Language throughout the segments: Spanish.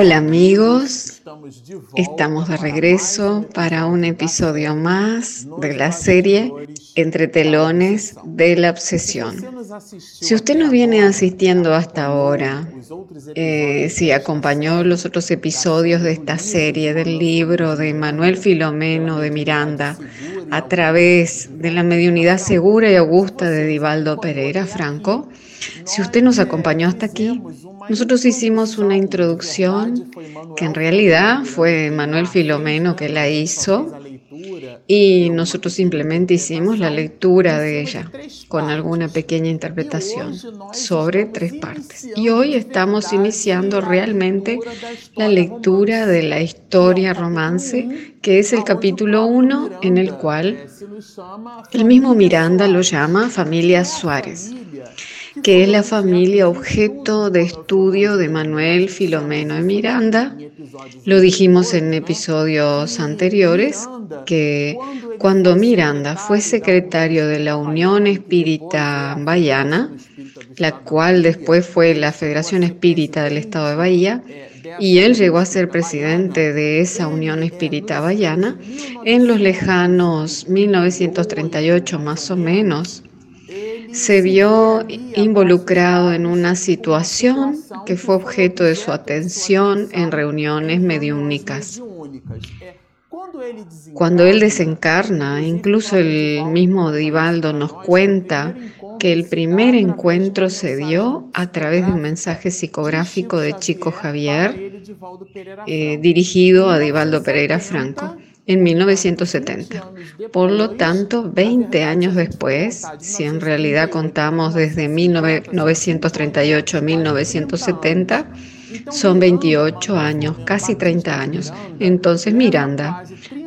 Hola amigos, estamos de regreso para un episodio más de la serie Entre telones de la obsesión. Si usted nos viene asistiendo hasta ahora, eh, si acompañó los otros episodios de esta serie del libro de Manuel Filomeno de Miranda a través de la mediunidad segura y augusta de Divaldo Pereira Franco, si usted nos acompañó hasta aquí, nosotros hicimos una introducción que en realidad fue Manuel Filomeno que la hizo y nosotros simplemente hicimos la lectura de ella con alguna pequeña interpretación sobre tres partes. Y hoy estamos iniciando realmente la lectura de la historia romance, que es el capítulo 1 en el cual el mismo Miranda lo llama familia Suárez que es la familia objeto de estudio de Manuel Filomeno de Miranda. Lo dijimos en episodios anteriores que cuando Miranda fue secretario de la Unión Espírita Bahiana, la cual después fue la Federación Espírita del Estado de Bahía, y él llegó a ser presidente de esa Unión Espírita Bahiana en los lejanos 1938 más o menos se vio involucrado en una situación que fue objeto de su atención en reuniones mediúnicas. Cuando él desencarna, incluso el mismo Divaldo nos cuenta que el primer encuentro se dio a través de un mensaje psicográfico de Chico Javier eh, dirigido a Divaldo Pereira Franco en 1970. Por lo tanto, 20 años después, si en realidad contamos desde 1938 a 1970, son 28 años, casi 30 años. Entonces Miranda,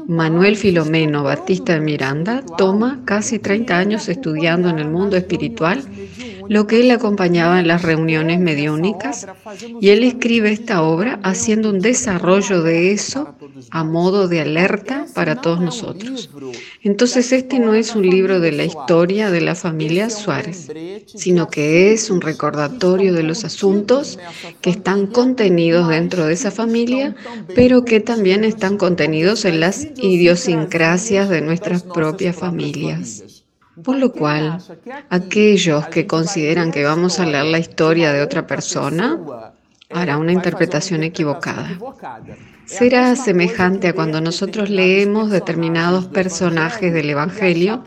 Manuel Filomeno Batista de Miranda, toma casi 30 años estudiando en el mundo espiritual lo que él acompañaba en las reuniones mediúnicas, y él escribe esta obra haciendo un desarrollo de eso a modo de alerta para todos nosotros. Entonces este no es un libro de la historia de la familia Suárez, sino que es un recordatorio de los asuntos que están contenidos dentro de esa familia, pero que también están contenidos en las idiosincrasias de nuestras propias familias. Por lo cual, aquellos que consideran que vamos a leer la historia de otra persona hará una interpretación equivocada será semejante a cuando nosotros leemos determinados personajes del Evangelio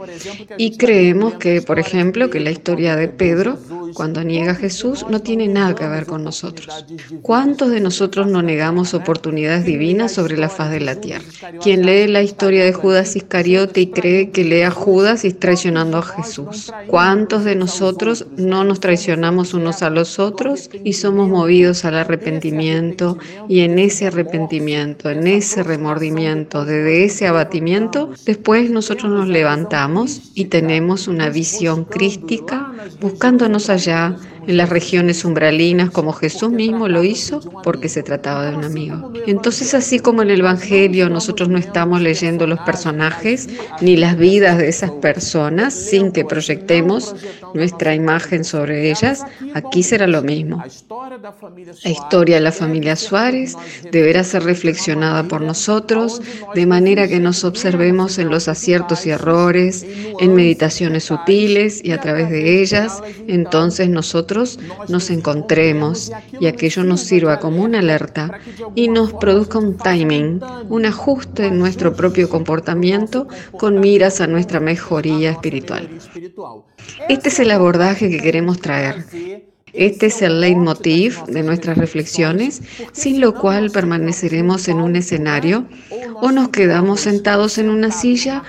y creemos que, por ejemplo, que la historia de Pedro, cuando niega a Jesús, no tiene nada que ver con nosotros. ¿Cuántos de nosotros no negamos oportunidades divinas sobre la faz de la tierra? Quien lee la historia de Judas Iscariote y cree que lee a Judas y traicionando a Jesús. ¿Cuántos de nosotros no nos traicionamos unos a los otros y somos movidos al arrepentimiento y en ese arrepentimiento en ese remordimiento, desde ese abatimiento, después nosotros nos levantamos y tenemos una visión crística buscándonos allá en las regiones umbralinas como Jesús mismo lo hizo porque se trataba de un amigo. Entonces así como en el Evangelio nosotros no estamos leyendo los personajes ni las vidas de esas personas sin que proyectemos nuestra imagen sobre ellas, aquí será lo mismo. La historia de la familia Suárez deberá ser reflexionada por nosotros de manera que nos observemos en los aciertos y errores, en meditaciones sutiles y a través de ellas, entonces nosotros nos encontremos y aquello nos sirva como una alerta y nos produzca un timing, un ajuste en nuestro propio comportamiento con miras a nuestra mejoría espiritual. Este es el abordaje que queremos traer. Este es el leitmotiv de nuestras reflexiones, sin lo cual permaneceremos en un escenario o nos quedamos sentados en una silla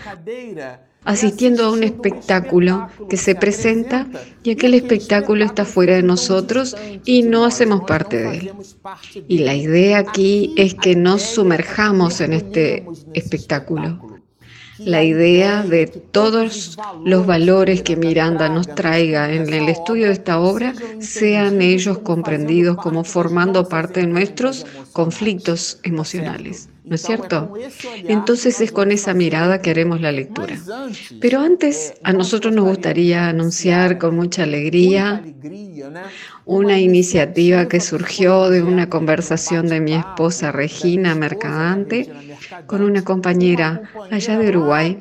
asistiendo a un espectáculo que se presenta y aquel espectáculo está fuera de nosotros y no hacemos parte de él. Y la idea aquí es que nos sumerjamos en este espectáculo. La idea de todos los valores que Miranda nos traiga en el estudio de esta obra sean ellos comprendidos como formando parte de nuestros conflictos emocionales. ¿No es cierto? Entonces es con esa mirada que haremos la lectura. Pero antes a nosotros nos gustaría anunciar con mucha alegría una iniciativa que surgió de una conversación de mi esposa Regina Mercadante con una compañera allá de Uruguay,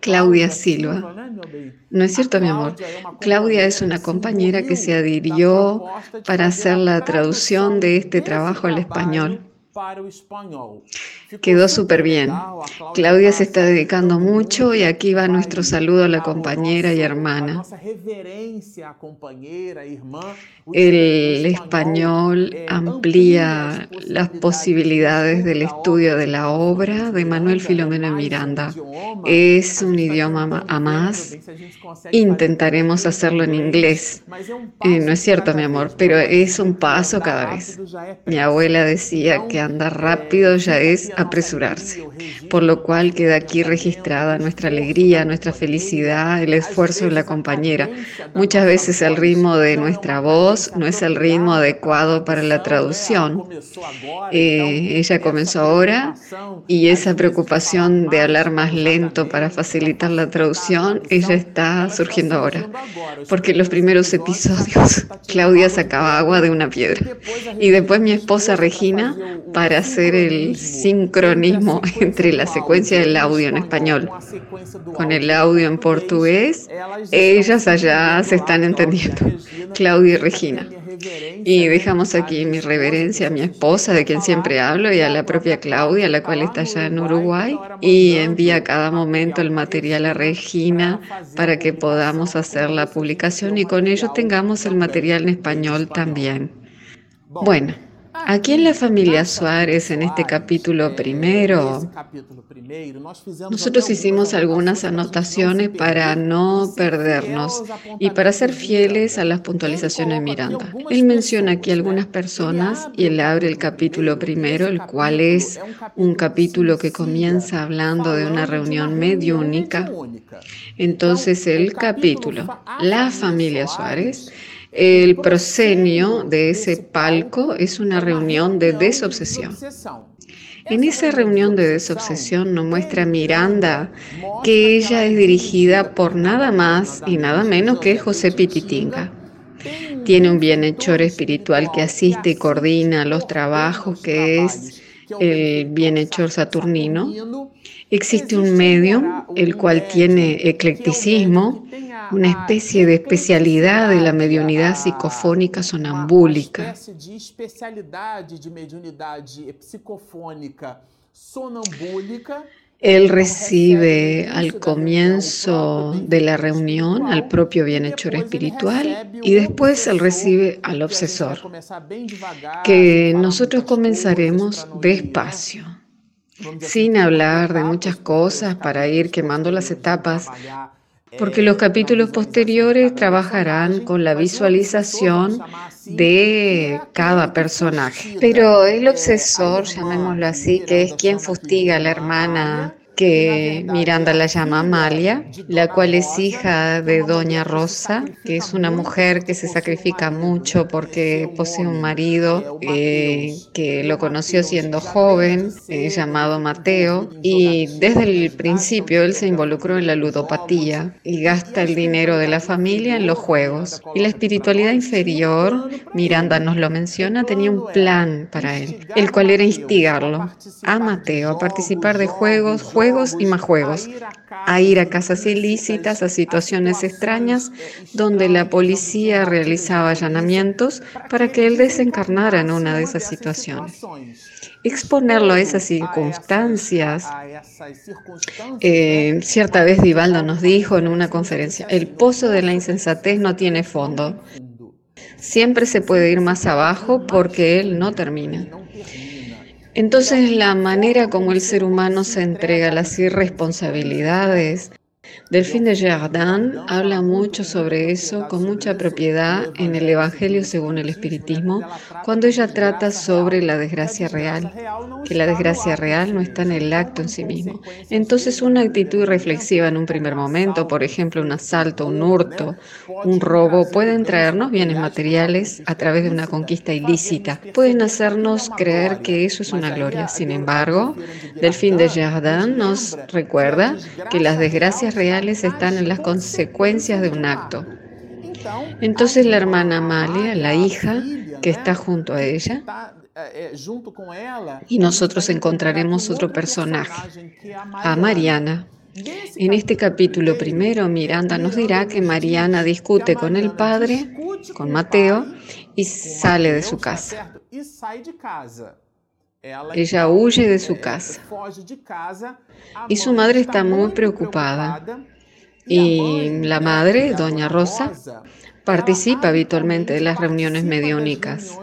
Claudia Silva. ¿No es cierto, mi amor? Claudia es una compañera que se adhirió para hacer la traducción de este trabajo al español. Quedó súper bien. Claudia se está dedicando mucho y aquí va nuestro saludo a la compañera y hermana. El español amplía las posibilidades del estudio de la obra de Manuel Filomeno Miranda. Es un idioma a más. Intentaremos hacerlo en inglés. Eh, no es cierto, mi amor, pero es un paso cada vez. Mi abuela decía que andar rápido ya es apresurarse, por lo cual queda aquí registrada nuestra alegría, nuestra felicidad, el esfuerzo de la compañera. Muchas veces el ritmo de nuestra voz no es el ritmo adecuado para la traducción. Eh, ella comenzó ahora y esa preocupación de hablar más lento para facilitar la traducción, ella está surgiendo ahora, porque en los primeros episodios Claudia sacaba agua de una piedra y después mi esposa Regina para hacer el sincronismo entre la secuencia del audio en español con el audio en portugués, ellas allá se están entendiendo, Claudia y Regina. Y dejamos aquí mi reverencia a mi esposa, de quien siempre hablo, y a la propia Claudia, la cual está allá en Uruguay, y envía a cada momento el material a Regina para que podamos hacer la publicación y con ello tengamos el material en español también. Bueno. Aquí en la familia Suárez, en este capítulo primero, nosotros hicimos algunas anotaciones para no perdernos y para ser fieles a las puntualizaciones de Miranda. Él menciona aquí algunas personas y él abre el capítulo primero, el cual es un capítulo que comienza hablando de una reunión medio única. Entonces el capítulo, la familia Suárez, el proscenio de ese palco es una reunión de desobsesión. En esa reunión de desobsesión nos muestra Miranda que ella es dirigida por nada más y nada menos que José Pititinga. Tiene un bienhechor espiritual que asiste y coordina los trabajos, que es el bienhechor saturnino. Existe un medio, el cual tiene eclecticismo, una especie de especialidad de la mediunidad psicofónica sonambúlica. Él recibe al comienzo de la reunión al propio bienhechor espiritual y después él recibe al obsesor, que nosotros comenzaremos despacio, sin hablar de muchas cosas para ir quemando las etapas porque los capítulos posteriores trabajarán con la visualización de cada personaje. Pero el obsesor, llamémoslo así, que es quien fustiga a la hermana que Miranda la llama Amalia, la cual es hija de Doña Rosa, que es una mujer que se sacrifica mucho porque posee un marido eh, que lo conoció siendo joven, eh, llamado Mateo, y desde el principio él se involucró en la ludopatía y gasta el dinero de la familia en los juegos. Y la espiritualidad inferior, Miranda nos lo menciona, tenía un plan para él, el cual era instigarlo a Mateo a participar de juegos, juegos y más juegos, a ir a casas ilícitas, a situaciones extrañas donde la policía realizaba allanamientos para que él desencarnara en una de esas situaciones. Exponerlo a esas circunstancias. Eh, cierta vez Divaldo nos dijo en una conferencia, el pozo de la insensatez no tiene fondo. Siempre se puede ir más abajo porque él no termina. Entonces la manera como el ser humano se entrega a las irresponsabilidades Delphine de Jardin habla mucho sobre eso con mucha propiedad en el Evangelio según el Espiritismo, cuando ella trata sobre la desgracia real, que la desgracia real no está en el acto en sí mismo. Entonces una actitud reflexiva en un primer momento, por ejemplo un asalto, un hurto, un robo, pueden traernos bienes materiales a través de una conquista ilícita, pueden hacernos creer que eso es una gloria. Sin embargo, Delphine de Jardin nos recuerda que las desgracias reales están en las consecuencias de un acto. Entonces la hermana Amalia, la hija que está junto a ella, y nosotros encontraremos otro personaje, a Mariana. En este capítulo primero, Miranda nos dirá que Mariana discute con el padre, con Mateo, y sale de su casa. Ella huye de su casa. Y su madre está muy preocupada. Y la madre, doña Rosa, participa habitualmente de las reuniones mediúnicas,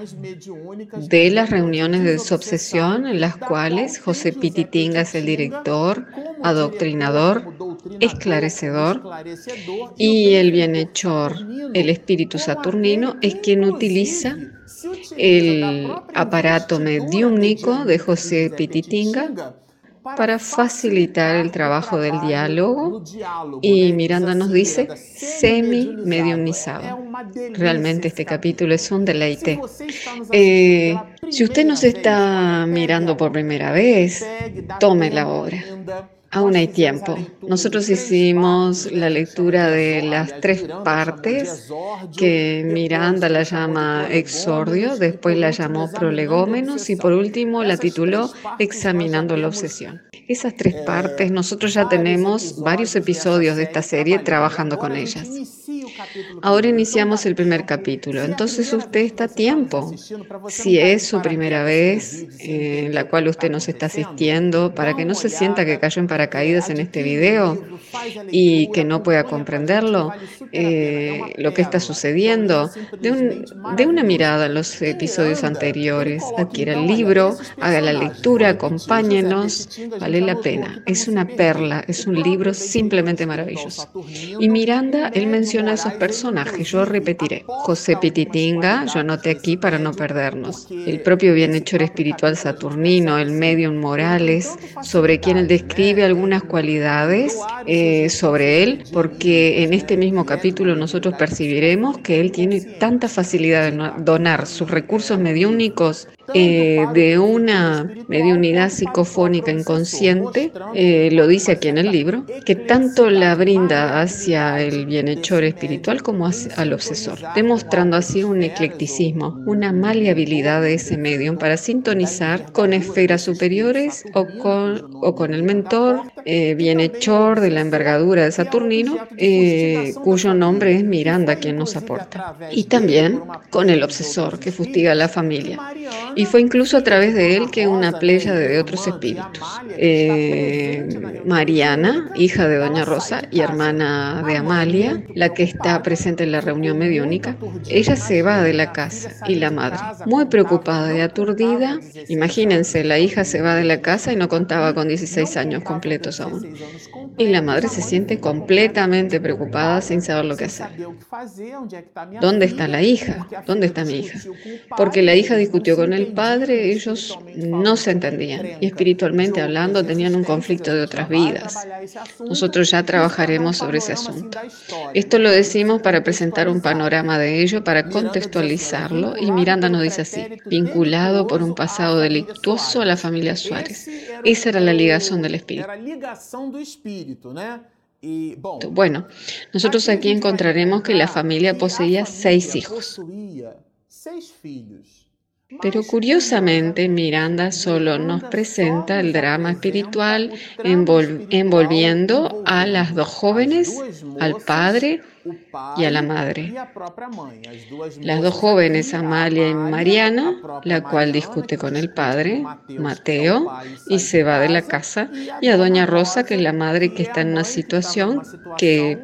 de las reuniones de desobsesión en las cuales José Pititinga es el director, adoctrinador, esclarecedor y el bienhechor, el espíritu saturnino, es quien utiliza el aparato mediúnico de José Pititinga para facilitar el trabajo del diálogo y Miranda nos dice semi-mediumnizado. Realmente este capítulo es un deleite. Eh, si usted nos está mirando por primera vez, tome la obra. Aún hay tiempo. Nosotros hicimos la lectura de las tres partes que Miranda la llama exordio, después la llamó prolegómenos y por último la tituló Examinando la obsesión. Esas tres partes, nosotros ya tenemos varios episodios de esta serie trabajando con ellas. Ahora iniciamos el primer capítulo, entonces usted está a tiempo. Si es su primera vez eh, en la cual usted nos está asistiendo, para que no se sienta que cayó en paracaídas en este video y que no pueda comprenderlo, eh, lo que está sucediendo, de, de una mirada a los episodios anteriores, adquiera el libro, haga la lectura, acompáñenos, vale la pena. Es una perla, es un libro simplemente maravilloso. Y Miranda, él menciona esos personajes, yo repetiré. José Pititinga, yo anoté aquí para no perdernos. El propio bienhechor espiritual saturnino, el medium Morales, sobre quien él describe algunas cualidades eh, sobre él, porque en este mismo capítulo nosotros percibiremos que él tiene tanta facilidad de donar sus recursos mediúnicos eh, de una mediunidad psicofónica inconsciente, eh, lo dice aquí en el libro, que tanto la brinda hacia el bienhechor espiritual como al obsesor, demostrando así un eclecticismo, una maleabilidad de ese medium para sintonizar con esferas superiores o con, o con el mentor, eh, bienhechor de la envergadura de Saturnino, cuyo nombre es Miranda quien nos aporta, y también con el obsesor que fustiga a la familia. Y fue incluso a través de él que una playa de otros espíritus. Eh, Mariana, hija de Doña Rosa y hermana de Amalia, la que está presente en la reunión mediúnica, ella se va de la casa y la madre, muy preocupada y aturdida, imagínense, la hija se va de la casa y no contaba con 16 años completos aún. Y la madre se siente completamente preocupada sin saber lo que hacer. ¿Dónde está la hija? ¿Dónde está mi hija? Porque la hija discutió con padre, ellos no se entendían y espiritualmente hablando tenían un conflicto de otras vidas. Nosotros ya trabajaremos sobre ese asunto. Esto lo decimos para presentar un panorama de ello, para contextualizarlo y Miranda nos dice así, vinculado por un pasado delictuoso a la familia Suárez. Esa era la ligación del espíritu. Bueno, nosotros aquí encontraremos que la familia poseía seis hijos. Pero curiosamente Miranda solo nos presenta el drama espiritual envolviendo a las dos jóvenes, al padre y a la madre. Las dos jóvenes, Amalia y Mariana, la cual discute con el padre, Mateo, y se va de la casa, y a Doña Rosa, que es la madre que está en una situación que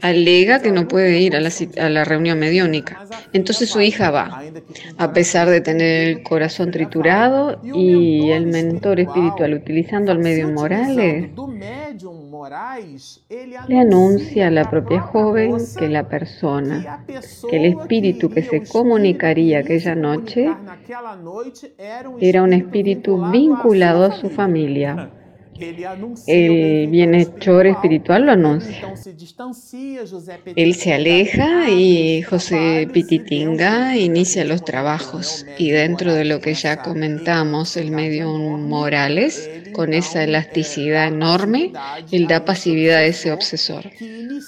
alega que no puede ir a la, a la reunión mediúnica. Entonces su hija va, a pesar de tener el corazón triturado y el mentor espiritual utilizando al medio Morales le anuncia a la propia joven que la persona, que el espíritu que se comunicaría aquella noche era un espíritu vinculado a su familia el bienhechor espiritual lo anuncia. Él se aleja y José Pititinga inicia los trabajos. Y dentro de lo que ya comentamos, el medio Morales, con esa elasticidad enorme, él da pasividad a ese obsesor,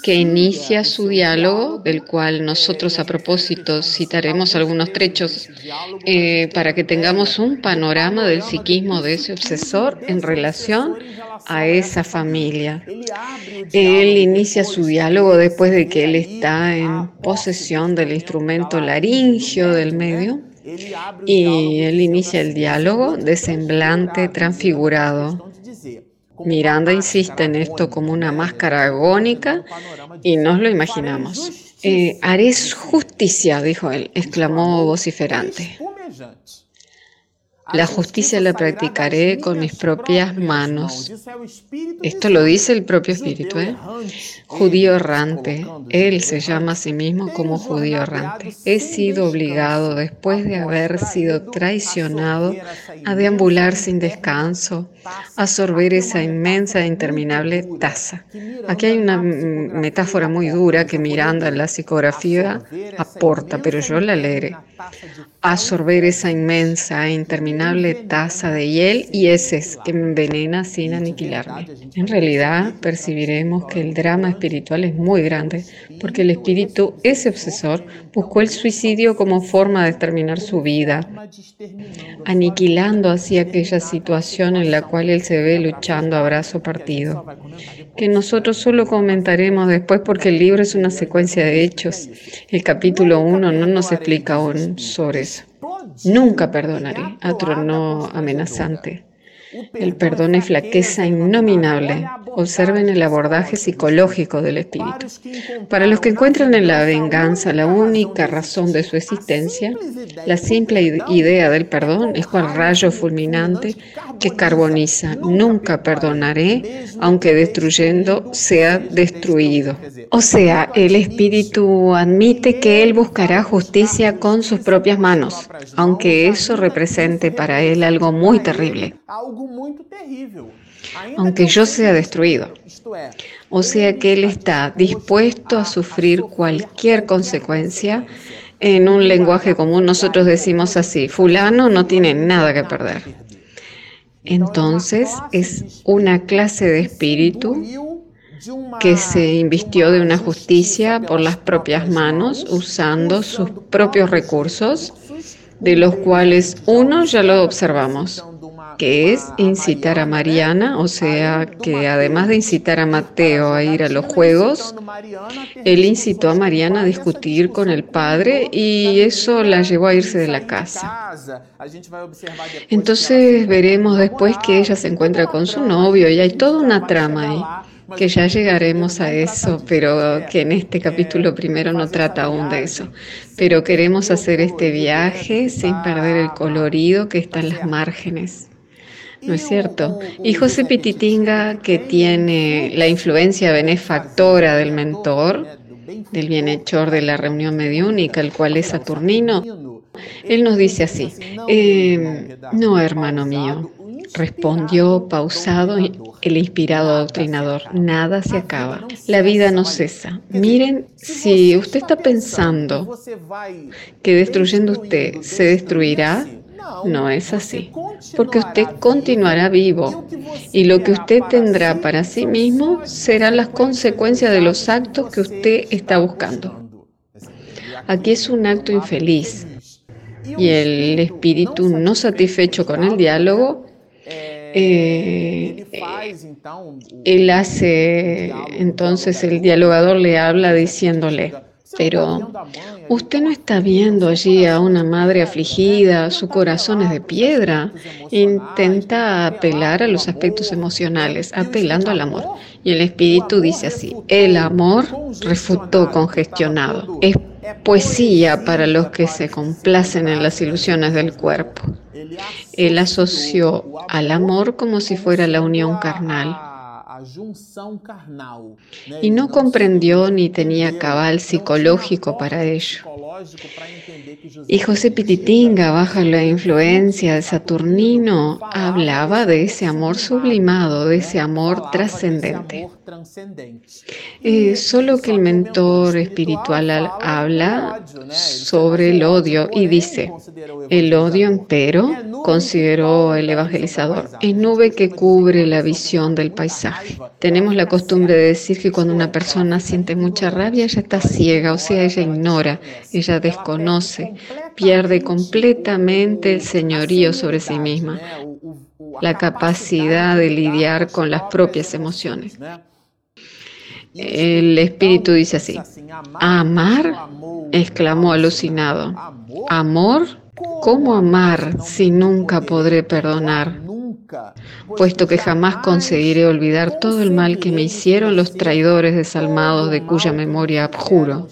que inicia su diálogo, del cual nosotros a propósito citaremos algunos trechos eh, para que tengamos un panorama del psiquismo de ese obsesor en relación a esa familia. Él inicia su diálogo después de que él está en posesión del instrumento laringio del medio y él inicia el diálogo de semblante transfigurado. Miranda insiste en esto como una máscara agónica y nos lo imaginamos. Eh, haré justicia, dijo él, exclamó vociferante. La justicia la practicaré con mis propias manos. Esto lo dice el propio Espíritu. ¿eh? Judío errante. Él se llama a sí mismo como judío errante. He sido obligado, después de haber sido traicionado, a deambular sin descanso, a absorber esa inmensa e interminable taza. Aquí hay una metáfora muy dura que Miranda en la psicografía aporta, pero yo la leeré. Absorber esa inmensa e interminable taza de hiel y heces que me envenena sin aniquilarme. En realidad percibiremos que el drama espiritual es muy grande, porque el espíritu, ese obsesor, buscó el suicidio como forma de terminar su vida, aniquilando así aquella situación en la cual él se ve luchando a brazo partido, que nosotros solo comentaremos después porque el libro es una secuencia de hechos. El capítulo 1 no nos explica aún sobre eso. Nunca perdonaré, atronó amenazante. El perdón es flaqueza innominable. Observen el abordaje psicológico del espíritu. Para los que encuentran en la venganza la única razón de su existencia, la simple idea del perdón es cual rayo fulminante que carboniza. Nunca perdonaré, aunque destruyendo sea destruido. O sea, el espíritu admite que él buscará justicia con sus propias manos, aunque eso represente para él algo muy terrible aunque yo sea destruido. O sea que Él está dispuesto a sufrir cualquier consecuencia. En un lenguaje común nosotros decimos así, fulano no tiene nada que perder. Entonces es una clase de espíritu que se invistió de una justicia por las propias manos, usando sus propios recursos, de los cuales uno ya lo observamos, que es incitar a Mariana, o sea que además de incitar a Mateo a ir a los juegos, él incitó a Mariana a discutir con el padre y eso la llevó a irse de la casa. Entonces veremos después que ella se encuentra con su novio y hay toda una trama ahí que ya llegaremos a eso, pero que en este capítulo primero no trata aún de eso. Pero queremos hacer este viaje sin perder el colorido que está en las márgenes. ¿No es cierto? Y José Pititinga, que tiene la influencia benefactora del mentor, del bienhechor de la reunión mediúnica, el cual es Saturnino, él nos dice así, em, no, hermano mío, respondió pausado el inspirado adoctrinador, nada se acaba, la vida no cesa. Miren, si usted está pensando que destruyendo usted se destruirá, no es así, porque usted continuará vivo. y lo que usted tendrá para sí mismo serán las consecuencias de los actos que usted está buscando. Aquí es un acto infeliz. y el espíritu no satisfecho con el diálogo, eh, él hace, entonces el dialogador le habla diciéndole, pero usted no está viendo allí a una madre afligida, su corazón es de piedra. Intenta apelar a los aspectos emocionales, apelando al amor. Y el espíritu dice así, el amor refutó congestionado. Es poesía para los que se complacen en las ilusiones del cuerpo. Él asoció al amor como si fuera la unión carnal Y no comprendió ni tenía cabal psicológico para ello. Y José Pititinga, bajo la influencia de Saturnino, hablaba de ese amor sublimado, de ese amor trascendente. Eh, solo que el mentor espiritual habla sobre el odio y dice, el odio empero, consideró el evangelizador, es nube que cubre la visión del paisaje. Tenemos la costumbre de decir que cuando una persona siente mucha rabia, ella está ciega, o sea, ella ignora, ella desconoce, pierde completamente el señorío sobre sí misma, la capacidad de lidiar con las propias emociones. El espíritu dice así, amar, exclamó alucinado, amor, ¿cómo amar si nunca podré perdonar? Puesto que jamás conseguiré olvidar todo el mal que me hicieron los traidores desalmados de cuya memoria abjuro.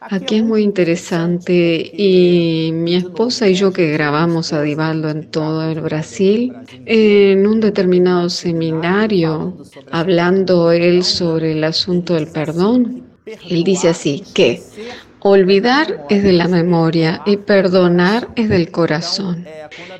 Aquí es muy interesante y mi esposa y yo que grabamos a Divaldo en todo el Brasil, en un determinado seminario, hablando él sobre el asunto del perdón, él dice así, que olvidar es de la memoria y perdonar es del corazón.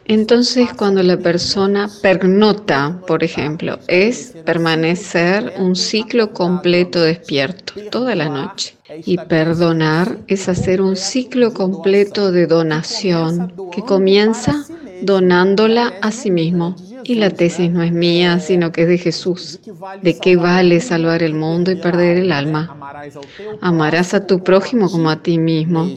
Entonces, cuando la persona pernota, por ejemplo, es permanecer un ciclo completo despierto toda la noche. Y perdonar es hacer un ciclo completo de donación que comienza donándola a sí mismo. Y la tesis no es mía, sino que es de Jesús. ¿De qué vale salvar el mundo y perder el alma? Amarás a tu prójimo como a ti mismo.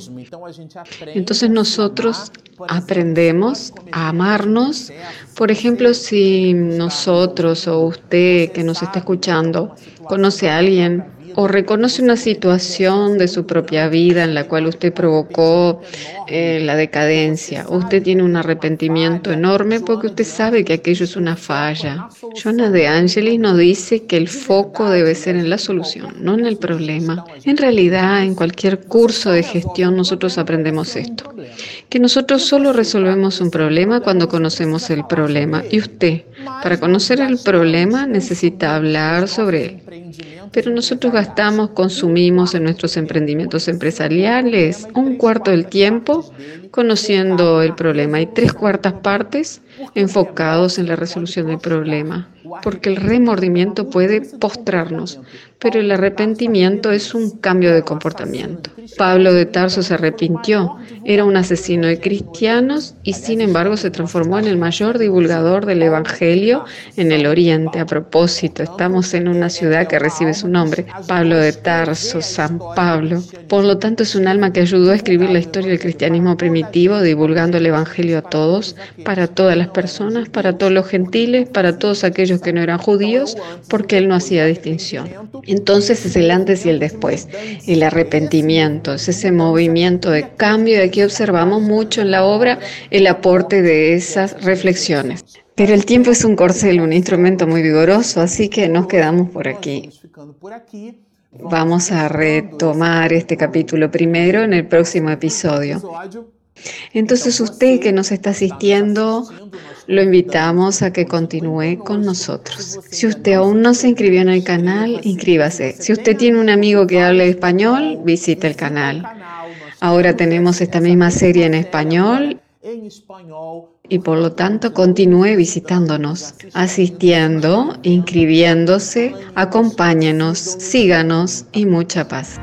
Entonces nosotros aprendemos a amarnos. Por ejemplo, si nosotros o usted que nos está escuchando conoce a alguien o reconoce una situación de su propia vida en la cual usted provocó eh, la decadencia. Usted tiene un arrepentimiento enorme porque usted sabe que aquello es una falla. Jonas de Angelis nos dice que el foco debe ser en la solución, no en el problema. En realidad, en cualquier curso de gestión nosotros aprendemos esto, que nosotros solo resolvemos un problema cuando conocemos el problema. Y usted, para conocer el problema, necesita hablar sobre él. Pero nosotros gastamos, consumimos en nuestros emprendimientos empresariales un cuarto del tiempo conociendo el problema y tres cuartas partes enfocados en la resolución del problema, porque el remordimiento puede postrarnos, pero el arrepentimiento es un cambio de comportamiento. Pablo de Tarso se arrepintió, era un asesino de cristianos y sin embargo se transformó en el mayor divulgador del Evangelio en el Oriente. A propósito, estamos en una ciudad que recibe su nombre, Pablo de Tarso, San Pablo. Por lo tanto, es un alma que ayudó a escribir la historia del cristianismo divulgando el Evangelio a todos, para todas las personas, para todos los gentiles, para todos aquellos que no eran judíos, porque él no hacía distinción. Entonces es el antes y el después, el arrepentimiento, es ese movimiento de cambio y aquí observamos mucho en la obra el aporte de esas reflexiones. Pero el tiempo es un corcel, un instrumento muy vigoroso, así que nos quedamos por aquí. Vamos a retomar este capítulo primero en el próximo episodio. Entonces usted que nos está asistiendo, lo invitamos a que continúe con nosotros. Si usted aún no se inscribió en el canal, inscríbase. Si usted tiene un amigo que hable español, visite el canal. Ahora tenemos esta misma serie en español y por lo tanto continúe visitándonos, asistiendo, inscribiéndose, acompáñenos, síganos y mucha paz.